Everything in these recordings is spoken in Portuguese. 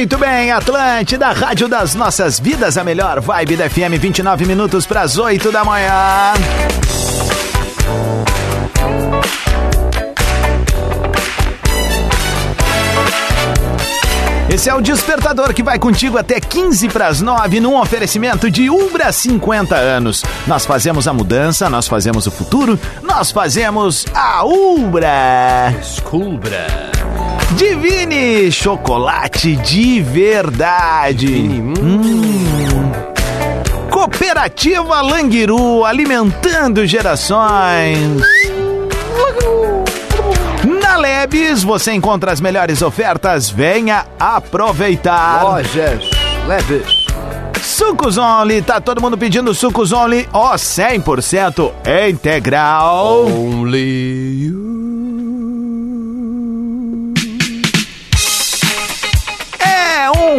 Muito bem, Atlântida, Rádio das Nossas Vidas, a melhor vibe da FM, 29 minutos para as 8 da manhã. Esse é o Despertador que vai contigo até 15 para as 9 num oferecimento de Ubra 50 anos. Nós fazemos a mudança, nós fazemos o futuro, nós fazemos a Ubra. Descubra. Divine chocolate de verdade. Hum. Cooperativa Languiru alimentando gerações. Na Lebes você encontra as melhores ofertas. Venha aproveitar. Lojas Leves. Sucos Only, tá todo mundo pedindo Sucos Only, ó, 100% integral. Only you.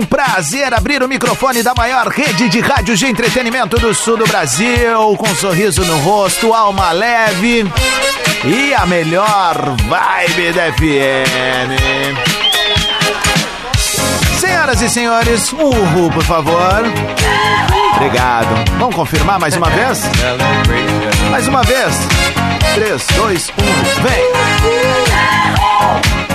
Um prazer abrir o microfone da maior rede de rádios de entretenimento do sul do Brasil, com um sorriso no rosto, alma leve e a melhor vibe da FM. Senhoras e senhores, um uhul, por favor. Obrigado. Vamos confirmar mais uma vez? Mais uma vez. 3, 2, 1, vem!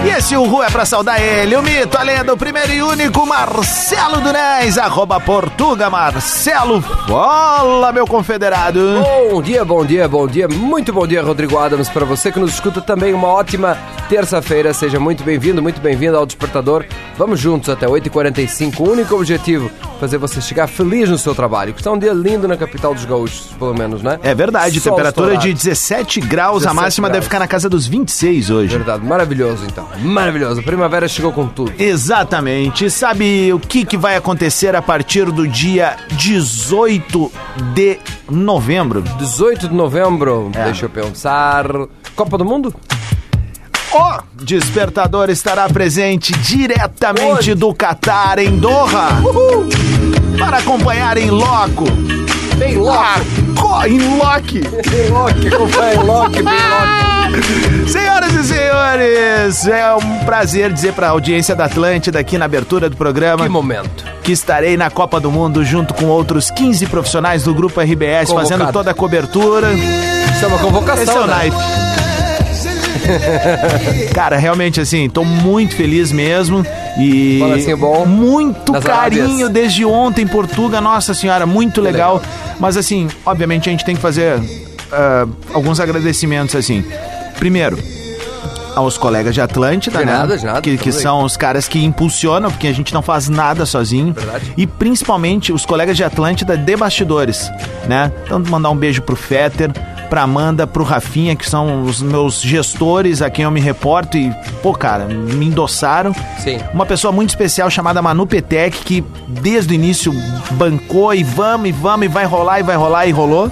E esse Uhu é pra saudar ele, o mito, a lenda, o primeiro e único Marcelo Dunés, arroba Portuga Marcelo. Fala, meu confederado. Bom dia, bom dia, bom dia. Muito bom dia, Rodrigo Adams. Para você que nos escuta também, uma ótima terça-feira. Seja muito bem-vindo, muito bem-vindo ao Despertador. Vamos juntos até 8h45. O único objetivo, fazer você chegar feliz no seu trabalho. Que está um dia lindo na capital dos gaúchos, pelo menos, né? É verdade, Sol temperatura estourado. de 17 graus, a 17 máxima deve graus. ficar na casa dos 26 hoje. Verdade, maravilhoso então. Maravilhoso. A primavera chegou com tudo. Exatamente. Sabe o que, que vai acontecer a partir do dia 18 de novembro? 18 de novembro, É. deixa eu pensar. Copa do Mundo? O Despertador estará presente diretamente Onde? do Catar, em Doha, para acompanhar em loco. Bem Ah, co- em loque. Bem Loki, acompanha Loki, bem Loki. Senhoras e senhores, é um prazer dizer para a audiência da Atlântida aqui na abertura do programa Que momento. que estarei na Copa do Mundo junto com outros 15 profissionais do Grupo RBS Convocado. fazendo toda a cobertura. Isso é uma convocação, Esse é o né? naipe. Cara, realmente assim, tô muito feliz mesmo e Balancinho bom. muito carinho Arábias. desde ontem, Portuga, nossa senhora, muito legal. legal. Mas assim, obviamente a gente tem que fazer ah, alguns agradecimentos assim. Primeiro, aos colegas de Atlântida, De né? nada, de nada, que, que são os caras que impulsionam, porque a gente não faz nada sozinho. Verdade. E principalmente os colegas de Atlântida de bastidores, né? Então, mandar um beijo pro Fetter, pra Amanda, pro Rafinha, que são os meus gestores a quem eu me reporto e, pô, cara, me endossaram. Sim. Uma pessoa muito especial chamada Manu Petec, que desde o início bancou e vamos, e vamos, e vai rolar, e vai rolar, e rolou.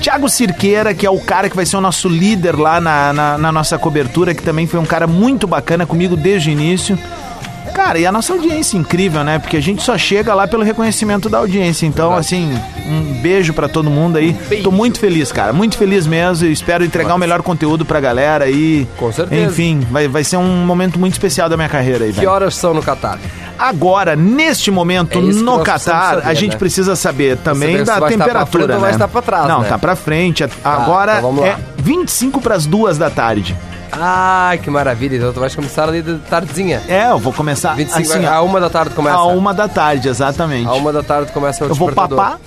Tiago Cirqueira, que é o cara que vai ser o nosso líder lá na, na, na nossa cobertura, que também foi um cara muito bacana comigo desde o início. Cara, e a nossa audiência incrível, né? Porque a gente só chega lá pelo reconhecimento da audiência. Então, assim, um beijo pra todo mundo aí. Tô muito feliz, cara. Muito feliz mesmo. E espero entregar o melhor conteúdo pra galera aí. Com certeza. Enfim, vai, vai ser um momento muito especial da minha carreira aí, Que velho. horas são no Catar? Agora, neste momento, É no Catar, saber, a gente né? precisa saber também Saber da temperatura, frente ou né? Não, né? tá pra frente. Agora então vamos lá. é 25 pras duas da tarde. Ai, que maravilha. Então tu vai começar ali de tardezinha. É, eu vou começar 25, assim, a uma da tarde começa. a uma da tarde, exatamente. A uma da tarde começa o Eu vou despertador. papar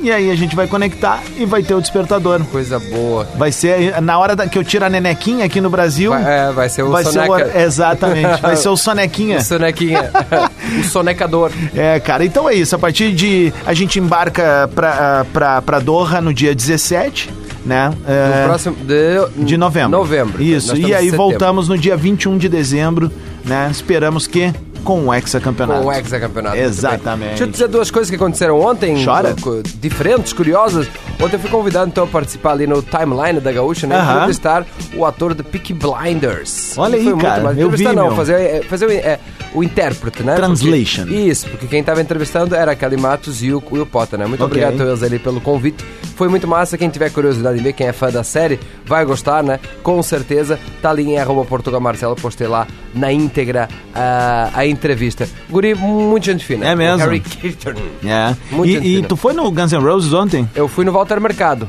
e aí a gente vai conectar e vai ter o despertador. Coisa boa. Vai ser na hora da- que eu tiro a nenequinha aqui no Brasil. Vai, é, vai ser o vai ser soneca. o, exatamente, vai ser o sonequinha. O sonequinha. o sonecador. É, cara, então é isso. A partir de. A gente embarca pra, pra, pra Doha no dia 17, né? É, próximo... De, de novembro. Novembro. Isso. E aí setembro. voltamos no dia 21 de dezembro, né? Esperamos que com o hexacampeonato. Com o hexacampeonato. Exatamente. Deixa eu dizer duas coisas que aconteceram ontem. Chora. Diferentes, curiosas. Ontem eu fui convidado então a participar ali no timeline da Gaúcha, né? Aham. Entrevistar o ator de Peaky Blinders. Olha aí, muito cara, massa. eu vi, não, meu. fazer, é, fazer o, é, o intérprete, né? Translation. Porque- isso, porque quem estava entrevistando era a Kelly Matos e o Will Potter, né? Muito Ok. obrigado a todos ali pelo convite. Foi muito massa. Quem tiver curiosidade de ver, quem é fã da série, vai gostar, né? Com certeza. Tá ali em arroba Portugal Marcelo, postei lá na íntegra a, a entrevista. Guri, muito gente fina. É mesmo? O Harry Keaton. É. Muito E, e tu foi no Guns N' Roses ontem? Eu fui no Walter Mercado.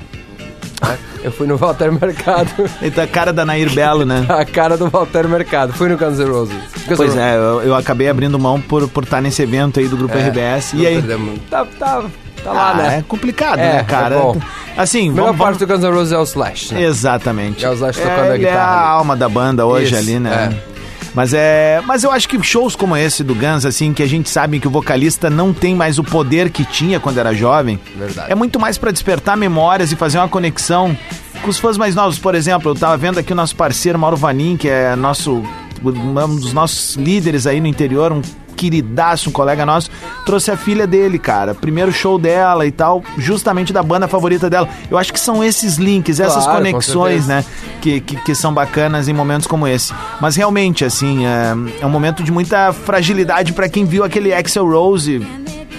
né? Eu fui no Walter Mercado. Eita, a cara da Nair Belo, né? a cara do Walter Mercado. Fui no Guns N' Roses. Guns N' Pois Roses. é, eu, eu acabei abrindo mão por por estar nesse evento aí do Grupo RBS. Não E aí? Tá, tá, tá lá, Ah, né? É complicado, É, né, cara? é bom. Assim, A melhor vamos, parte vamos... do Guns N' Roses é o Slash, né? Exatamente. É o Slash tocando a ele é guitarra a ali. alma da banda hoje Isso, ali, né? é. Mas é, mas eu acho que shows como esse do Guns, assim, que a gente sabe que o vocalista não tem mais o poder que tinha quando era jovem, Verdade. é muito mais pra despertar memórias e fazer uma conexão com os fãs mais novos. Por exemplo, eu tava vendo aqui o nosso parceiro Mauro Vanin, que é nosso um dos nossos líderes aí no interior, um queridaço, um colega nosso, trouxe a filha dele, cara. Primeiro show dela e tal, justamente da banda favorita dela. Eu acho que são esses links, essas Claro, conexões, né? Que, que, que são bacanas em momentos como esse. Mas realmente, assim, é, é um momento de muita fragilidade pra quem viu aquele Axel Rose,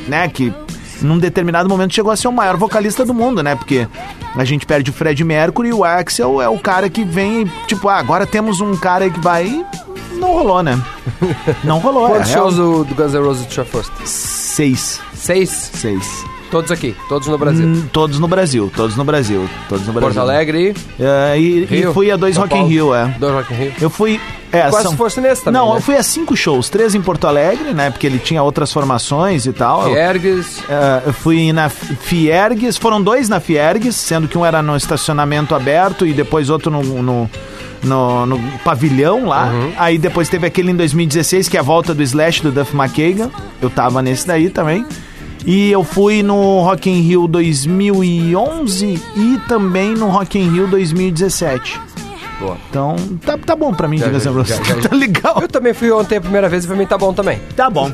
né? Que num determinado momento chegou a ser o maior vocalista do mundo, né? Porque a gente perde o Fred Mercury e o Axel é o cara que vem, e, tipo, ah, agora temos um cara que vai. E Não rolou, né? Não rolou. é Quantos real. shows do, do Guns N' Roses tu já foste? Seis. Seis? Seis. Todos aqui, todos no Brasil. Hum, todos no Brasil, todos no Brasil, todos no Brasil. Porto Alegre, É, e, e Rio. fui a dois São Rock in. Rio, é. Dois Rock in Rio. Eu fui. É, Quase são- fosse nesse também, Não, né? eu fui a cinco shows, três em Porto Alegre, né? Porque ele tinha outras formações e tal. Eu, Ergues. é, eu fui na Fiergues, foram dois na Fiergues, sendo que um era no estacionamento aberto e depois outro no, no, no- no pavilhão lá. Uhum. Aí depois teve aquele em 2016, que é a volta do Slash do Duff McKagan. Eu tava nesse daí também. E eu fui no Rock in Rio 2011 e também no Rock in Rio 2017. Boa. Então, tá, tá bom pra mim, Já, N' já, Roses. já, já. Tá legal. Eu também fui ontem a primeira vez e pra mim tá bom também. Tá bom.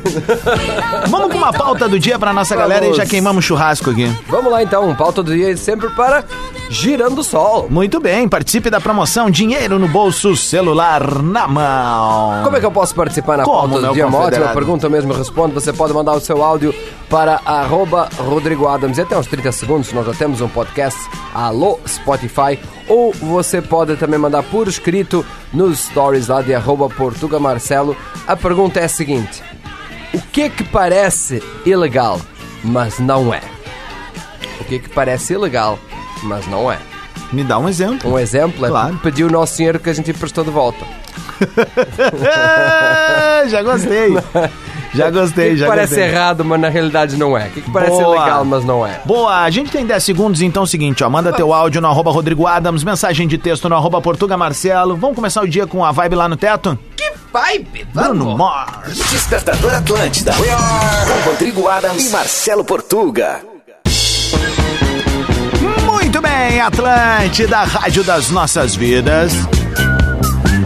Vamos com uma pauta do dia pra nossa galera e Vamos. já queimamos churrasco aqui. Vamos lá então, pauta do dia sempre para Girando o Sol. Muito bem, participe da promoção Dinheiro no Bolso, celular na mão. Como é que eu posso participar na Como, pauta do dia? Uma ótima pergunta, eu mesmo respondo. Você pode mandar o seu áudio para arroba Rodrigo Adams e até uns 30 segundos. Nós já temos um podcast Alô Spotify. Ou você pode também mandar por escrito nos stories lá de arroba Portuga Marcelo. A pergunta é a seguinte: O que que parece ilegal, mas não é? O que que parece ilegal, mas não é? Me dá um exemplo. Um exemplo é Claro. pedir o nosso dinheiro que a gente emprestou de volta. já gostei. Já gostei, que, que já parece gostei. errado, mas na realidade não é? O que, que parece Boa. legal, mas não é? Boa, a gente tem 10 segundos, então é o seguinte, ó, manda teu áudio no arroba Rodrigo Adams, mensagem de texto no arroba Portuga Marcelo. Vamos começar o dia com a vibe lá no teto? Que vibe! Bruno Mars. Despertador Atlântida. Com Rodrigo Adams e Marcelo Portuga. Muito bem, Atlântida, Rádio das Nossas Vidas.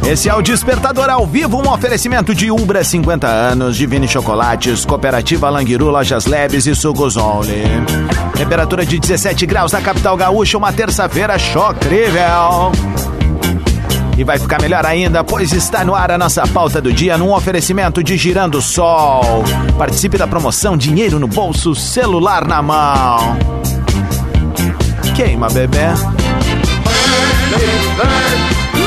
Esse é o Despertador ao vivo, um oferecimento de Ubra 50 anos, Divine Chocolates, Cooperativa Languiru, Lojas Leves e Sucos Only. Temperatura de 17 graus na capital gaúcha, uma terça-feira chocrível. E vai ficar melhor ainda, pois está no ar a nossa pauta do dia num oferecimento de Girando Sol. Participe da promoção Dinheiro no Bolso, Celular na Mão. Queima, bebê.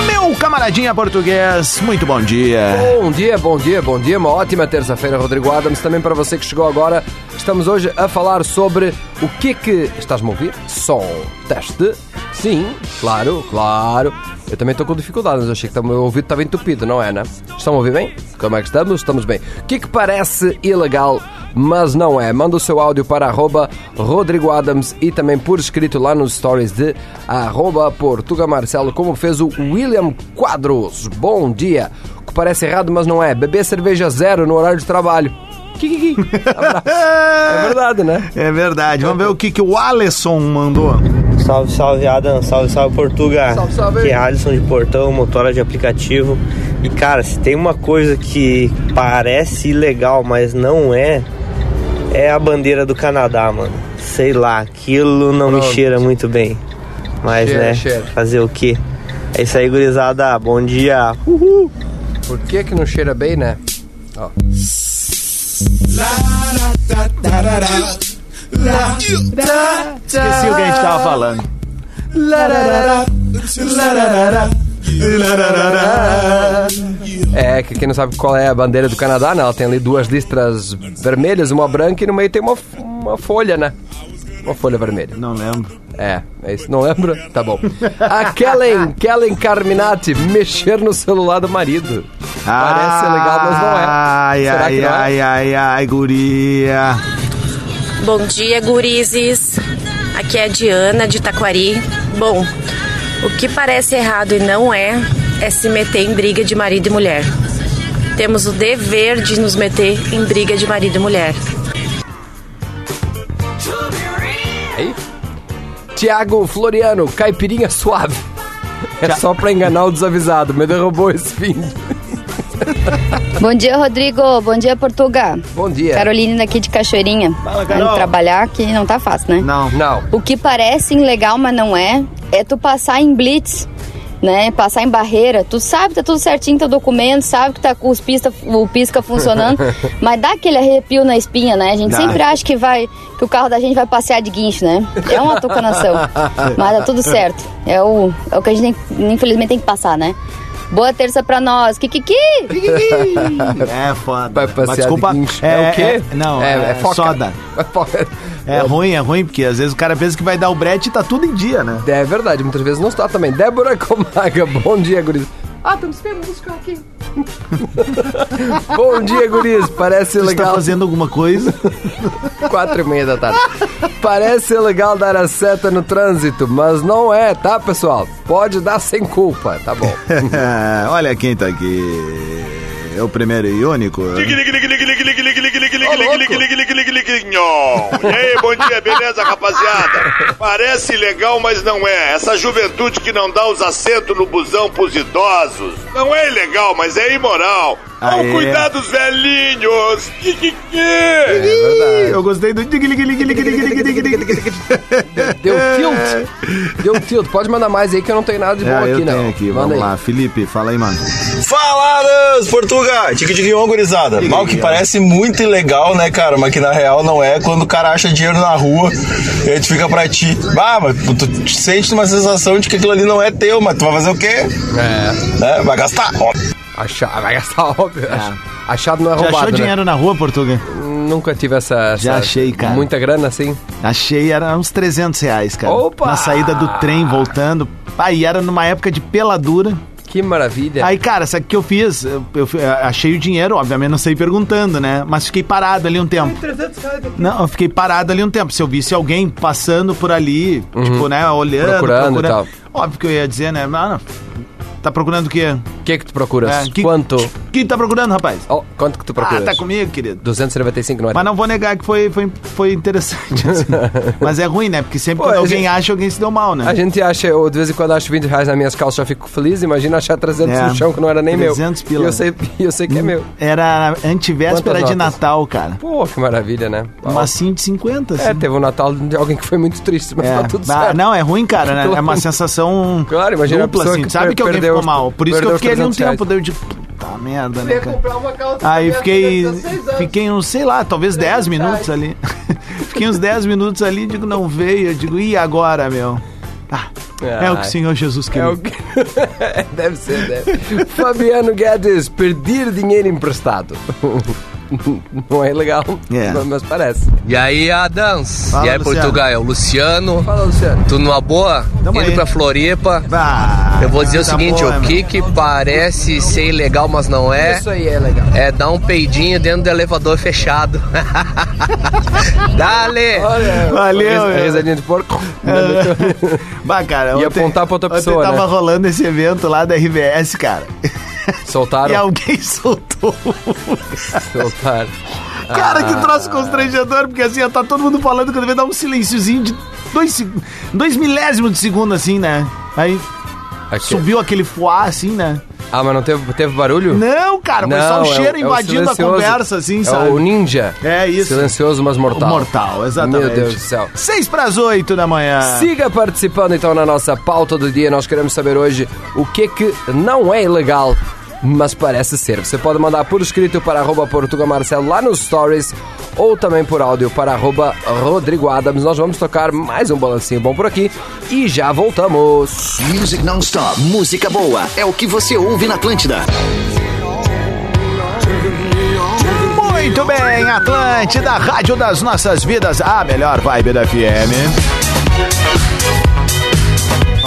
Meu camaradinha português, muito bom dia. Bom dia, bom dia, bom dia. Uma ótima terça-feira, Rodrigo Adams. Também para você que chegou agora, estamos hoje a falar sobre o que que... Estás-me a ouvir? Som. Teste. Sim, claro, claro. Eu também estou com dificuldade, mas achei que o meu ouvido estava entupido, não é, né? Estão a ouvir bem? Como é que estamos? Estamos bem. O que que parece ilegal, mas não é? Manda o seu áudio para arroba Rodrigo Adams e também por escrito lá nos stories de arroba Portuga Marcelo, como fez o William Quadros. Bom dia. O que parece errado, mas não é. Beber cerveja zero no horário de trabalho. É verdade, né? É verdade. Vamos ver o que, que o Alisson mandou. Salve, salve Adam, salve, salve Portuga. Salve, salve. Aqui é Alisson de Portão, motora de aplicativo. E cara, se tem uma coisa que parece ilegal, mas não é, é a bandeira do Canadá, mano. Sei lá, aquilo não Pronto. me cheira muito bem. Mas Cheira, né, cheira. fazer o quê? É isso aí, gurizada. Bom dia. Uhul. Por que que não cheira bem, né? Ó. Esqueci o que a gente tava falando. Que quem não sabe qual é a bandeira do Canadá, né? Ela tem ali duas listras vermelhas, uma branca e no meio tem uma, uma folha, né? Uma folha vermelha. Não lembro. É, é isso. Não lembra? Tá bom. A Kellen, Kellen Carminati, mexer no celular do marido. Parece legal, mas não é. Ai, Será ai, que não é? ai, ai, ai, guria. Bom dia, gurizes. Aqui é a Diana de Taquari. Bom, o que parece errado e não é, é se meter em briga de marido e mulher. Temos o dever de nos meter em briga de marido e mulher. Aí. Tiago Floriano, caipirinha suave. É só pra enganar o desavisado. Me derrubou esse fim. Bom dia, Rodrigo. Bom dia, Portugal. Bom dia. Caroline daqui de Cachoeirinha. Fala, Carol. Trabalhar que não tá fácil, né? Não. Não. O que parece legal, mas não é, é tu passar em blitz, né? Passar em barreira. Tu sabe que tá tudo certinho, teu documento, sabe que tá com os pista, o pisca funcionando, mas dá aquele arrepio na espinha, né? A gente Dá. sempre acha que vai que o carro da gente vai passear de guincho, né? É uma tucanação. mas tá tudo certo. É o, é o que a gente tem- infelizmente tem que passar, né? Boa terça pra nós. Kikiki! É foda. Vai passear Mas desculpa. de guincho. É, o quê? não, é, é foca. soda. É. É ruim, é ruim, porque às vezes o cara pensa que vai dar o brete e tá tudo em dia, né? É verdade, muitas vezes não está também. Débora Comaga, bom dia, guris. Ah, estamos esperando buscar aqui. bom dia, guris. Parece Você está legal. fazendo alguma coisa? Quatro e meia da tarde. Parece legal dar a seta no trânsito, mas não é, tá, pessoal? Pode dar sem culpa, tá bom. Olha quem tá aqui. É o primeiro e único. E aí, bom dia, beleza, rapaziada? Parece legal, mas não é. Essa juventude que não dá os assentos no busão pros idosos. Não é ilegal, mas é imoral. Cuidar dos velhinhos. Que, que, que? É verdade. Eu gostei do. Deu tilt. Deu tilt. Pode mandar mais aí que eu não tenho nada de bom É, aqui, não. aqui, vamos aí. lá. Felipe, fala aí, mano. Falaras, Portuga! Tique tique gurizada. Mal que parece muito ilegal, né, cara? Mas que na real não é quando o cara acha dinheiro na rua e a gente fica pra ti. Ah, mas tu, tu sente uma sensação de que aquilo ali não é teu, mas tu vai fazer o quê? É. Né? Vai gastar. Ó, Vai gastar óbvio. Achado não é Já roubado, achou né? dinheiro na rua, Portuga? Nunca tive essa, Já essa- achei, cara. Muita grana assim. Achei, era uns 300 reais, cara. Opa! Na saída do trem, voltando. Aí era numa época de peladura. Que maravilha. Aí, cara, sabe o que eu fiz? Eu, eu eu achei o dinheiro, obviamente não saí perguntando, né? Mas fiquei parado ali um tempo. Não, eu fiquei parado ali um tempo. Se eu visse alguém passando por ali, tipo, né, olhando, Uhum. Procurando e tal. Óbvio que eu ia dizer, né? Mano, tá procurando o quê? O que que tu procuras? É, que- Quanto? Quem tá procurando, rapaz? Ó, quanto que tu Ah, procuras? tá comigo, querido. 295, não é? Mas não vou negar que foi, foi, foi interessante. assim. Mas é ruim, né? Porque sempre Pô, quando a alguém gente- acha, alguém se deu mal, né? A gente acha, eu de vez em quando acho 20 reais nas minhas calças, já fico feliz. Imagina achar 300 É, no chão que não era nem 300 meu. pila. E eu sei, e eu sei que é meu. Era antivéspera Quantas de notas? Natal, cara. Pô, que maravilha, né? Um massinho de 50, assim. É, teve um Natal de alguém que foi muito triste, mas É. tá tudo Ah, certo. Não, é ruim, cara, né? É uma sensação Claro, imagina a dupla, pessoa assim. que Sabe per- que alguém perdeu ficou mal. Por isso que eu perdeu os fiquei ali um 300 reais. tempo. Daí eu digo, puta merda, né, cara? comprar uma calça Aí fiquei, há 16 anos. fiquei uns, sei lá, talvez 10 minutos ali. fiquei uns 10 minutos ali, digo, não veio. Eu digo, e agora, meu? Ah, é o que o. Senhor Jesus É queria. o que... deve ser, deve. Fabiano Guedes, perder dinheiro emprestado. Não é legal, É. mas parece. E aí, Adams? Fala, e aí, Luciano. Portugal? É o Luciano. Fala, Luciano. Tu numa boa? Tamo Indo aí. pra Floripa. Ah, Eu vou dizer o tá seguinte, boa, o que que parece ser ilegal, mas não é, Isso aí é legal. é dar um peidinho dentro do elevador fechado. Dale! Olha, Valeu, a meu. risadinha de porco. Bah, cara, Ia ontem- apontar pra outra ontem pessoa, tava né? rolando esse evento lá da RBS, cara. Soltaram. E alguém soltou. Soltaram. Cara, que Ah. troço constrangedor, porque assim, tá todo mundo falando quando vem dar um silênciozinho de dois, dois milésimos de segundo, assim, né? Aí Aqui. subiu aquele fuá, assim, né? Ah, mas não teve, teve barulho? Não, cara, foi só um é o- cheiro é invadindo a silencioso. conversa, assim, é sabe? o ninja. É isso. Silencioso, mas mortal. Mortal, exatamente. Meu Deus do céu. Seis pras oito da manhã. Siga participando então na nossa pauta do dia. Nós queremos saber hoje o que que não é ilegal, mas parece ser. Você pode mandar por escrito para arroba Portuga Marcelo lá nos stories ou também por áudio para arroba Rodrigo Adams. Nós vamos tocar mais um balancinho bom por aqui e já voltamos. Music Non-Stop. Música boa. É o que você ouve na Atlântida. Muito bem, Atlântida, Rádio das Nossas Vidas, a melhor vibe da FM.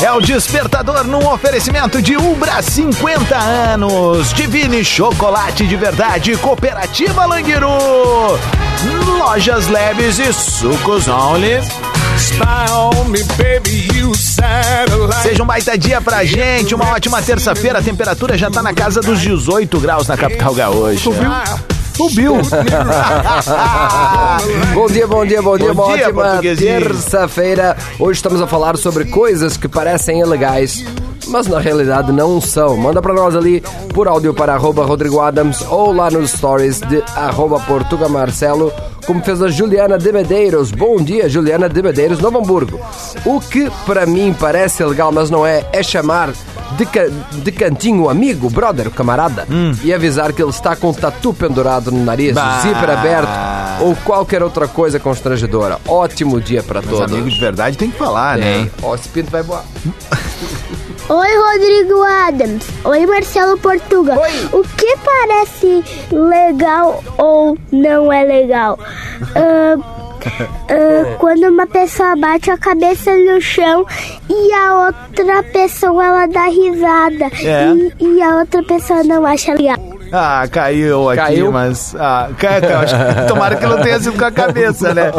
É o despertador num oferecimento de Ubra 50 anos. Divine Chocolate de Verdade, Cooperativa Languiru. Lojas leves e sucos only. Seja um baita dia pra gente, uma ótima terça-feira. A temperatura já tá na casa dos 18 graus na capital gaúcha. Subiu? Subiu. Bom dia, bom dia, bom dia, Bom uma dia, ótima terça-feira. Hoje estamos a falar sobre coisas que parecem ilegais, mas na realidade não são. Manda pra nós ali por áudio para arroba Rodrigo Adams ou lá nos stories de arroba Portuga Marcelo, como fez a Juliana de Medeiros. Bom dia, Juliana de Medeiros, Novo Hamburgo. O que para mim parece ilegal, mas não é, é chamar de, ca- de cantinho o amigo, brother, o camarada, e avisar que ele está com o tatu pendurado no nariz, Bah. zíper aberto ou qualquer outra coisa constrangedora. Ótimo dia Os todos. amigos de verdade tem que falar, né? Tem. Ó, esse pinto vai voar. Oi, Rodrigo Adams. Oi, Marcelo Portuga. Oi. O que parece legal ou não é legal? Ah, ah, quando uma pessoa bate a cabeça no chão e a outra pessoa ela dá risada É. e, e a outra pessoa não acha legal. Ah, caiu aqui, Caiu? mas. Ah, cai, cai, acho que- tomara que não tenha sido com a cabeça, né?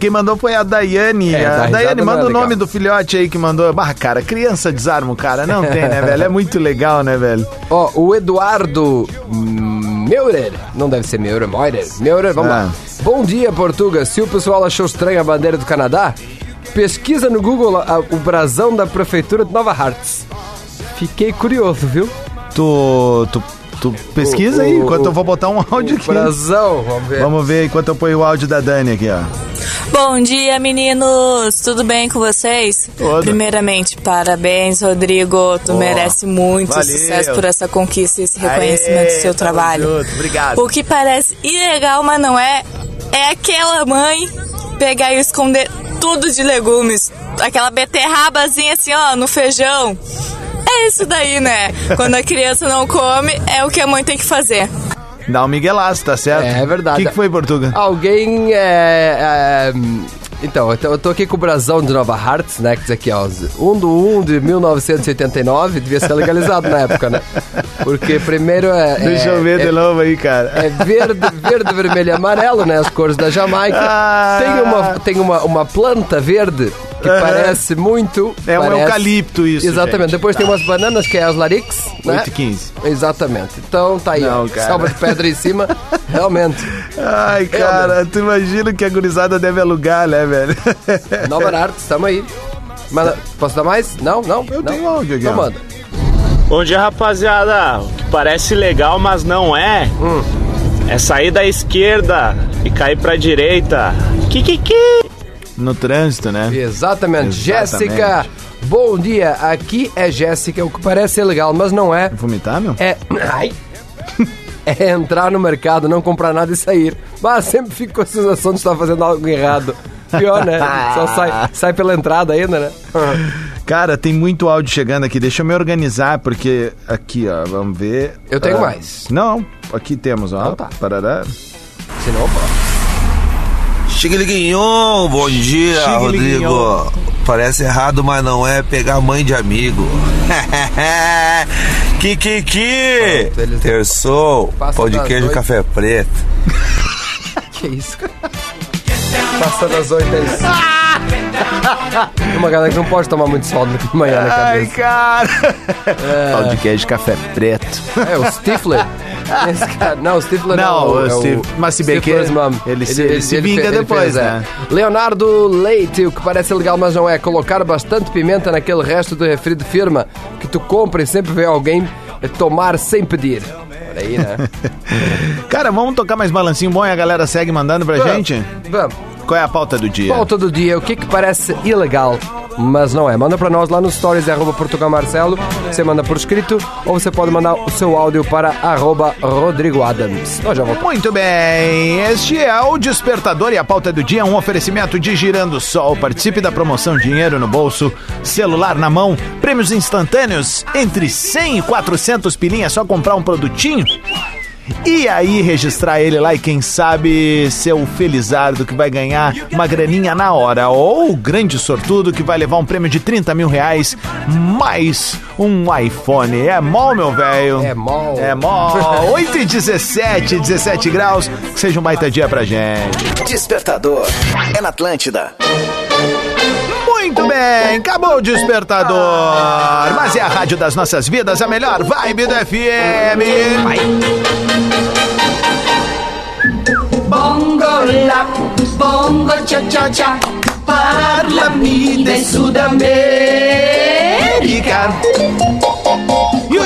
Quem mandou foi a Daiane. É, a Daiane, não manda é o nome do filhote aí que mandou. Bah, cara, criança desarma o cara. Não tem, né, velho? É muito legal, né, velho? Ó, o Eduardo Meurer, não deve ser Meurer, Meurer, Meurer, vamos Ah. lá. Bom dia, Portuga. Se o pessoal achou estranha a bandeira do Canadá, pesquisa no Google a- o brasão da prefeitura de Nova Hartz. Fiquei curioso, viu? Tu. tu, tu pesquisa O- aí, o- enquanto eu vou botar um áudio O aqui. brasão, vamos ver. Vamos ver enquanto eu ponho o áudio da Dani aqui, ó. Bom dia, meninos! Tudo bem com vocês? Tudo. Primeiramente, parabéns, Rodrigo. Tu merece muito valeu. sucesso por essa conquista e esse reconhecimento Aê, do seu trabalho. junto, obrigado. O que parece ilegal, mas não é, é aquela mãe pegar e esconder tudo de legumes. Aquela beterrabazinha assim, ó, no feijão. É isso daí, né? Quando a criança não come, é o que a mãe tem que fazer. Dá um miguelaço, tá certo? É, é verdade. O que, que foi, Portuga? Alguém é, é, Então, eu tô- aqui com o brasão de Nova Hartz, né? Que diz aqui, ó. 1 do 1 de 1989, devia ser legalizado na época, né? Porque primeiro é. Deixa é- eu ver é, de novo aí, cara. É verde, verde, vermelho e amarelo, né? As cores da Jamaica. Ah. Tem, uma, tem uma, uma planta verde que Aham. parece muito. É um parece- eucalipto isso, Exatamente. gente. Depois tem umas bananas que é as larix, né? 8 e 15. Exatamente. Então tá aí, Não, ó. Salva de pedra em cima. Realmente. Ai, cara, tu imagina que a gurizada deve alugar, né, velho? Nova Arts, tamo aí. Manda, posso dar mais? Não? Não? Eu não? tenho áudio aqui, Então manda. Bom dia, rapaziada. O que parece legal, mas não é, Hum. é sair da esquerda e cair pra direita. Kikiki. No trânsito, né? Exatamente. Exatamente. Jéssica, bom dia. Aqui é Jéssica. O que parece legal, mas não é. Vomitar, meu? É. Ai. É entrar no mercado, não comprar nada e sair. Mas sempre fico com a sensação de estar fazendo algo errado. Pior, né? Só sai, sai pela entrada ainda, né? Cara, tem muito áudio chegando aqui. Deixa eu me organizar, porque aqui, ó, vamos ver. Eu tenho Ah, mais. Não, aqui temos, ó. Então tá. Parará. Senão, pô. Chiquiliguinhon, bom dia. Rodrigo. Parece errado, mas não é pegar mãe de amigo. Kikiki! Pronto, eles- Terçou, Passa pão de queijo, oito. café preto. Que isso, cara? Passando as oito é isso. Tem uma galera que não pode tomar muito sol de manhã na Ai, cabeça. cara! Pão de queijo, café preto. É, o Stifler. Esse cara- não, o Stifler Não, não. o é Steve- mas se bem que mom. ele se- ele se vinga fe- depois, fez, é. né? Leonardo Leite, o que parece legal, mas não é. Colocar bastante pimenta naquele resto do refri de firma que tu compra e sempre vê alguém tomar sem pedir. Olha aí, né? Cara, vamos tocar mais balancinho bom e a galera segue mandando pra Vamos, gente? Vamos. Qual é a pauta do dia? Pauta do dia, o que que parece ilegal, mas não é. Manda pra nós lá nos stories arroba Portugal Marcelo, você manda por escrito, ou você pode mandar o seu áudio para arroba Rodrigo Adams. Nós já voltamos. Muito bem, este é o Despertador e a pauta do dia, um oferecimento de Girando Sol. Participe da promoção Dinheiro no Bolso, celular na mão, prêmios instantâneos entre 100 e 400 pilinhas, só comprar um produtinho. E aí registrar ele lá e quem sabe ser o felizardo que vai ganhar uma graninha na hora. Ou o grande sortudo que vai levar um prêmio de 30 mil reais mais um iPhone. É mol, meu velho? É mol. É mol. 8 e 17, 17 graus. Que seja um baita dia pra gente. Despertador. É na Atlântida. Muito bem, acabou o despertador. Mas é a rádio das nossas vidas, a melhor vibe do FM. Vai. Bongo la, bongo cha cha cha, parlami de Sudamérica.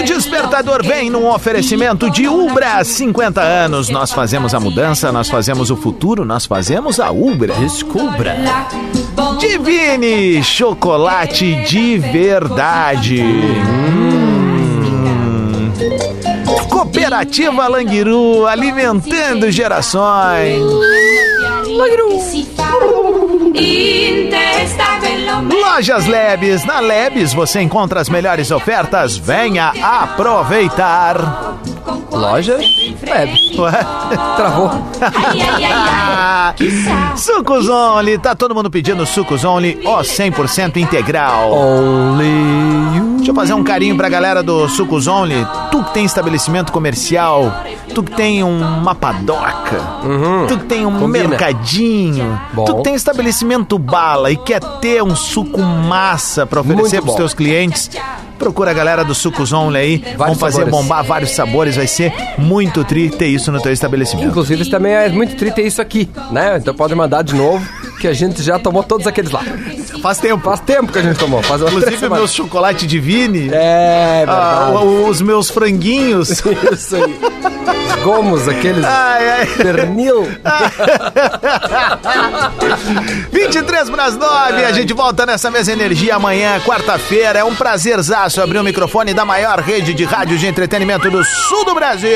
O despertador vem num oferecimento de Ubra 50 anos. Nós fazemos a mudança, nós fazemos o futuro, nós fazemos a Ubra. Descubra. Divine chocolate de verdade. Hum. Cooperativa Languiru alimentando gerações. Lojas Lebes. Na Lebes você encontra as melhores ofertas. Venha aproveitar. Lojas Lebes. Travou. Sucos Only. Tá todo mundo pedindo Sucos Only, ó 100% integral. Only Deixa eu fazer um carinho pra galera do Sucos Only. Tu que tem estabelecimento comercial, tu que tem uma padoca, tu que tem um Uhum. Combina. mercadinho, Bom. tu que tem estabelecimento bala e quer ter um suco massa pra oferecer Muito pros bom. teus clientes, procura a galera do Sucos Only aí. Vão fazer sabores. bombar vários sabores, vai ser muito tri ter isso no teu estabelecimento. Inclusive, isso também é muito triste isso aqui, né? Então pode mandar de novo, que a gente já tomou todos aqueles lá. Faz tempo. Faz tempo que a gente tomou. Faz Inclusive o meu semanas. chocolate divine. É, ah, verdade. os meus franguinhos. Isso aí. Os gomos, aqueles Ai, ai. pernil. 23 para as 9, a gente volta nessa mesma energia amanhã, quarta-feira. É um prazerzaço abrir o microfone da maior rede de rádio de entretenimento do sul do Brasil.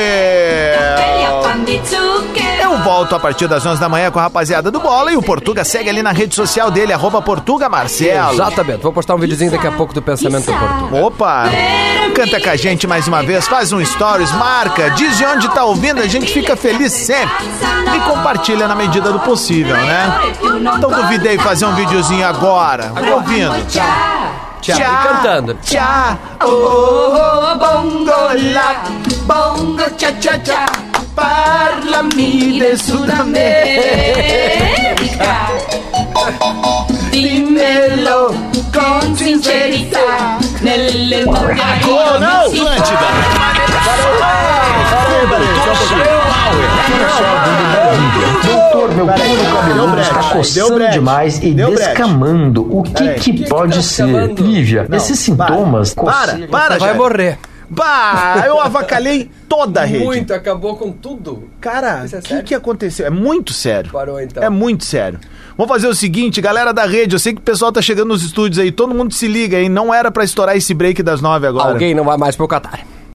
Eu volto a partir das 11 da manhã com a rapaziada do Bola e o Portuga segue ali na rede social dele, arroba Portuga Marcelo. Exatamente. Vou postar um videozinho daqui a pouco do pensamento do Porto. Opa! Canta com a gente mais uma vez, faz um stories, marca, diz de onde tá ouvindo, a gente fica feliz sempre. E compartilha na medida do possível, né? Então duvidei fazer um videozinho agora. Ouvindo. Tchau. E cantando. Tchau. Oh, oh, bongo la, bongo cha cha cha, parlami de Sudamérica. Dímelo con sinceridad, nelle Agora não, Atlântida. Doutor, meu couro cabeludo está coçando demais e descamando. O que que pode ser? Lívia, esses sintomas... Para, para, Vai morrer. Bah, eu avacalhei toda a rede. Muito, acabou com tudo. Cara, Isso é o que, que aconteceu? É muito sério. Parou, então. É muito sério. Vamos fazer o seguinte, galera da rede, eu sei que o pessoal tá chegando nos estúdios aí, todo mundo se liga aí, não era pra estourar esse break das nove agora. Alguém não vai mais pro Qatar.